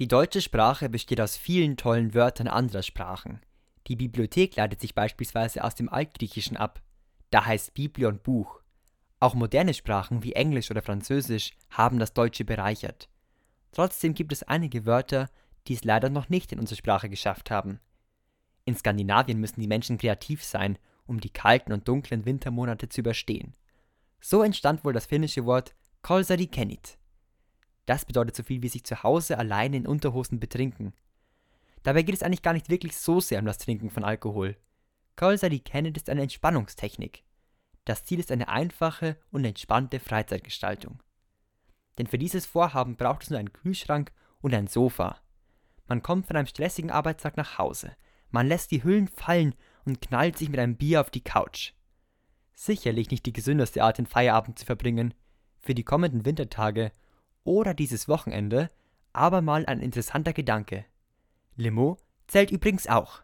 Die deutsche Sprache besteht aus vielen tollen Wörtern anderer Sprachen. Die Bibliothek leitet sich beispielsweise aus dem Altgriechischen ab. Da heißt Biblion Buch. Auch moderne Sprachen wie Englisch oder Französisch haben das Deutsche bereichert. Trotzdem gibt es einige Wörter, die es leider noch nicht in unsere Sprache geschafft haben. In Skandinavien müssen die Menschen kreativ sein, um die kalten und dunklen Wintermonate zu überstehen. So entstand wohl das finnische Wort Kolsari Kennit. Das bedeutet so viel wie sich zu Hause alleine in Unterhosen betrinken. Dabei geht es eigentlich gar nicht wirklich so sehr um das Trinken von Alkohol. Kolsari Kennit ist eine Entspannungstechnik. Das Ziel ist eine einfache und entspannte Freizeitgestaltung. Denn für dieses Vorhaben braucht es nur einen Kühlschrank und ein Sofa. Man kommt von einem stressigen Arbeitstag nach Hause, man lässt die Hüllen fallen und knallt sich mit einem Bier auf die Couch. Sicherlich nicht die gesündeste Art, den Feierabend zu verbringen. Für die kommenden Wintertage oder dieses Wochenende aber mal ein interessanter Gedanke. Limo zählt übrigens auch.